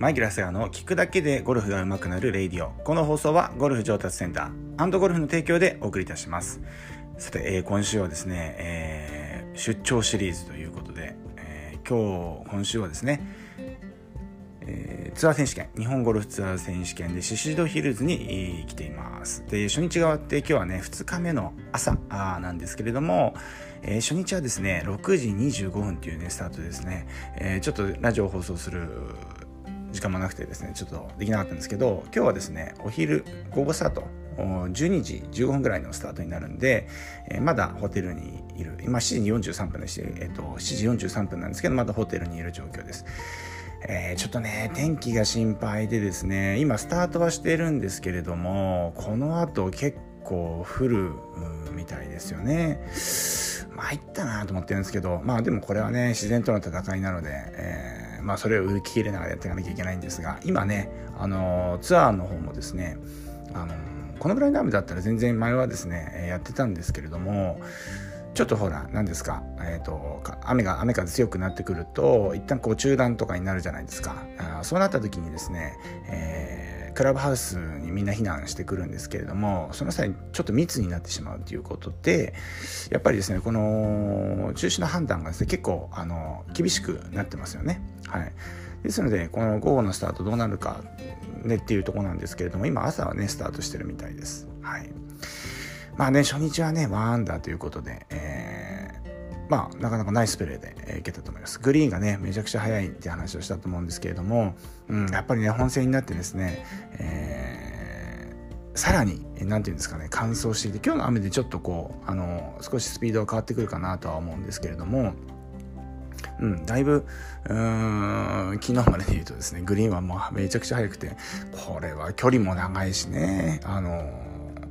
マイケル・セガの聞くだけでゴルフが上手くなるレイディオ。この放送はゴルフ上達センターゴルフの提供でお送りいたします。さて、えー、今週はですね、えー、出張シリーズということで、えー、今日、今週はですね、えー、ツアー選手権、日本ゴルフツアー選手権でシシドヒルズに来ています。で、初日が終わって今日はね、2日目の朝なんですけれども、えー、初日はですね、6時25分っていうね、スタートですね、えー、ちょっとラジオ放送する時間もなくてですねちょっとできなかったんですけど今日はですねお昼午後スタート12時15分ぐらいのスタートになるんで、えー、まだホテルにいる今7時43分でして、えーと、7時43分なんですけどまだホテルにいる状況です。えー、ちょっとね天気が心配でですね今スタートはしてるんですけれどもこの後結構降るみたいですよね参ったなと思ってるんですけどまあでもこれはね自然との戦いなので、えーまあ、それを売り切れながらやっていかなきゃいけないんですが今ね、あのツアーの方もですね、あのこのぐらいの雨だったら全然前はですねやってたんですけれどもちょっとほら何ですか、えーと、雨が雨風強くなってくると一旦こう中断とかになるじゃないですか。あそうなった時にですね、えークラブハウスにみんな避難してくるんですけれどもその際ちょっと密になってしまうということでやっぱりですねこの中止の判断がですね結構あの厳しくなってますよね。はい、ですのでこの午後のスタートどうなるかねっていうとこなんですけれども今朝はねスタートしてるみたいです。はい、まあね初日はね1アンダーということで、えー、まあ、なかなかナイスプレーで、え、いけたと思います。グリーンがね、めちゃくちゃ速いって話をしたと思うんですけれども、うん、やっぱりね、本戦になってですね、えー、さらに、何て言うんですかね、乾燥していて、今日の雨でちょっとこう、あの、少しスピードが変わってくるかなとは思うんですけれども、うん、だいぶ、うーん、昨日までで言うとですね、グリーンはもうめちゃくちゃ速くて、これは距離も長いしね、あの、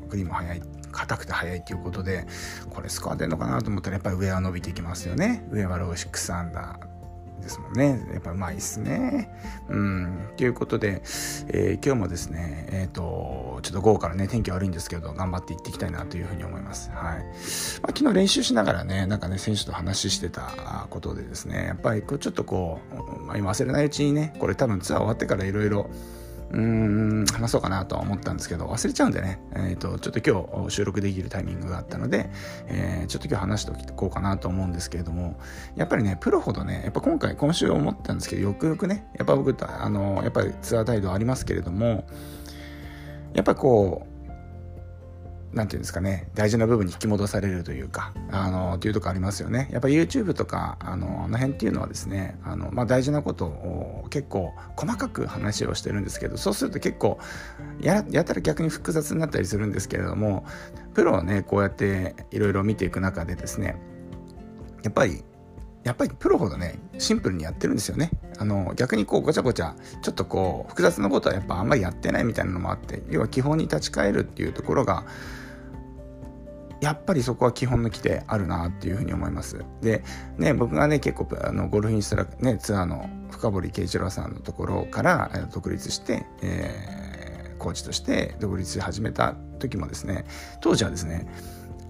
グリーンも速い、硬くて速いっていうことで、これスコア出るのかなと思ったら、やっぱり上は伸びていきますよね。上はロー6アンダー。ですもんね。やっぱうまいっすね。うん。ということで、えー、今日もですね、えっ、ー、と、ちょっと午後からね、天気悪いんですけど、頑張っていっていきたいなというふうに思います。はい。まあ、昨日練習しながらね、なんかね、選手と話してたことでですね、やっぱりこうちょっとこう、まあ、今忘れないうちにね、これ多分ツアー終わってからいろいろ、うーん話そうかなとは思ったんですけど忘れちゃうんでね、えーと、ちょっと今日収録できるタイミングがあったので、えー、ちょっと今日話しておこうかなと思うんですけれどもやっぱりねプロほどねやっぱ今回今週思ったんですけどよくよくねやっぱ僕あのやっぱりツアー態度ありますけれどもやっぱこうなんていうんですかね、大事な部分に引き戻されるというか、あの、っていうとこありますよね。やっぱり YouTube とか、あの、あの辺っていうのはですね、あの、まあ、大事なことを結構細かく話をしてるんですけど、そうすると結構、や、やったら逆に複雑になったりするんですけれども、プロをね、こうやっていろいろ見ていく中でですね、やっぱりやっぱりプロほどねシンプルにやってるんですよねあの逆にこうごちゃごちゃちょっとこう複雑なことはやっぱあんまりやってないみたいなのもあって要は基本に立ち返るっていうところがやっぱりそこは基本の規定あるなっていうふうに思います。で、ね、僕がね、結構、あの、ゴルフインストラク、ね、ツアーの深堀圭一郎さんのところから独立して、えー、コーチとして独立し始めた時もですね、当時はですね、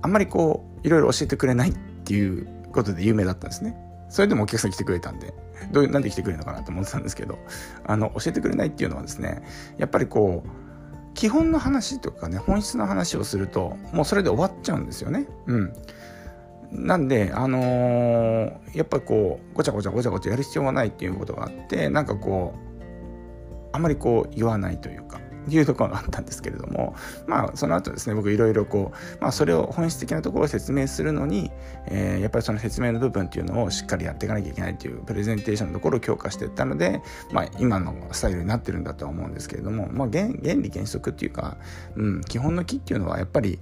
あんまりこう、いろいろ教えてくれないっていうことで有名だったんですね。それでもお客さん来てくれたんで、どうなんで来てくれるのかなと思ってたんですけど、あの、教えてくれないっていうのはですね、やっぱりこう、基本の話とかね、本質の話をすると、もうそれで終わっちゃうんですよね。うん。なんで、あのー、やっぱりこう、ごちゃごちゃごちゃごちゃやる必要がないっていうことがあって、なんかこう、あまりこう言わないというか、いうところがあったんですけれども、まあ、その後ですね、僕いろいろこう、まあ、それを本質的なところを説明するのに、えー、やっぱりその説明の部分っていうのをしっかりやっていかなきゃいけないっていうプレゼンテーションのところを強化していったので、まあ、今のスタイルになってるんだとは思うんですけれども、まあ、原原理原則っていうか、うん、基本の木っていうのはやっぱり、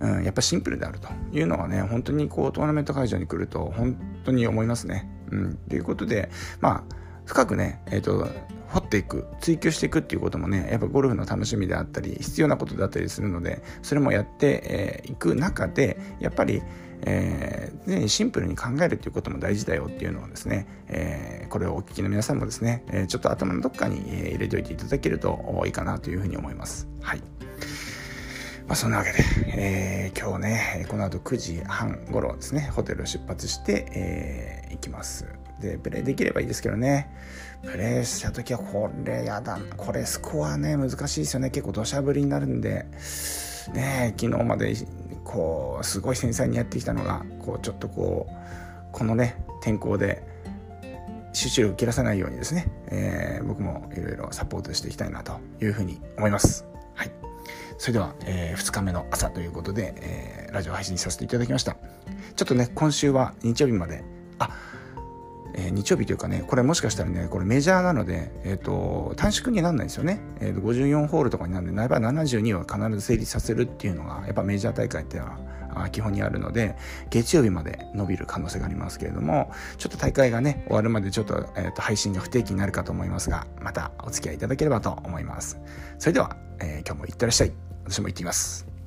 うん、やっぱシンプルであるというのはね、本当にこうトーナメント会場に来ると本当に思いますね。うん、ということで、まあ、深くね、えっ、ー、と、掘っていく追求していくっていうこともねやっぱゴルフの楽しみであったり必要なことだったりするのでそれもやってい、えー、く中でやっぱりえー、シンプルに考えるということも大事だよっていうのをですね、えー、これをお聞きの皆さんもですね、えー、ちょっと頭のどっかに入れておいていただけるといいかなというふうに思います。はい。まあ、そんなわけで、えー、今日ね、この後9時半頃ですね、ホテルを出発して、えー、行きます。でプレイできればいいですけどねプレイした時はこれやだこれスコアね難しいですよね結構土砂降りになるんでね昨日までこうすごい繊細にやってきたのがこうちょっとこうこのね天候で集中力を切らさないようにですね、えー、僕もいろいろサポートしていきたいなというふうに思います。はい。それでは、えー、2日目の朝ということで、えー、ラジオ配信させていただきました。ちょっとね、今週は日曜日まで、えー、日曜日というかね、これもしかしたらね、これメジャーなので、えっ、ー、と、短縮にならないんですよね。えー、と54ホールとかになるんで、やっぱ72は必ず成立させるっていうのが、やっぱメジャー大会ってのは基本にあるので、月曜日まで伸びる可能性がありますけれども、ちょっと大会がね、終わるまでちょっと,、えー、と配信が不定期になるかと思いますが、またお付き合いいただければと思います。それでは、え、今日もいってらっしゃい。私も行ってきます。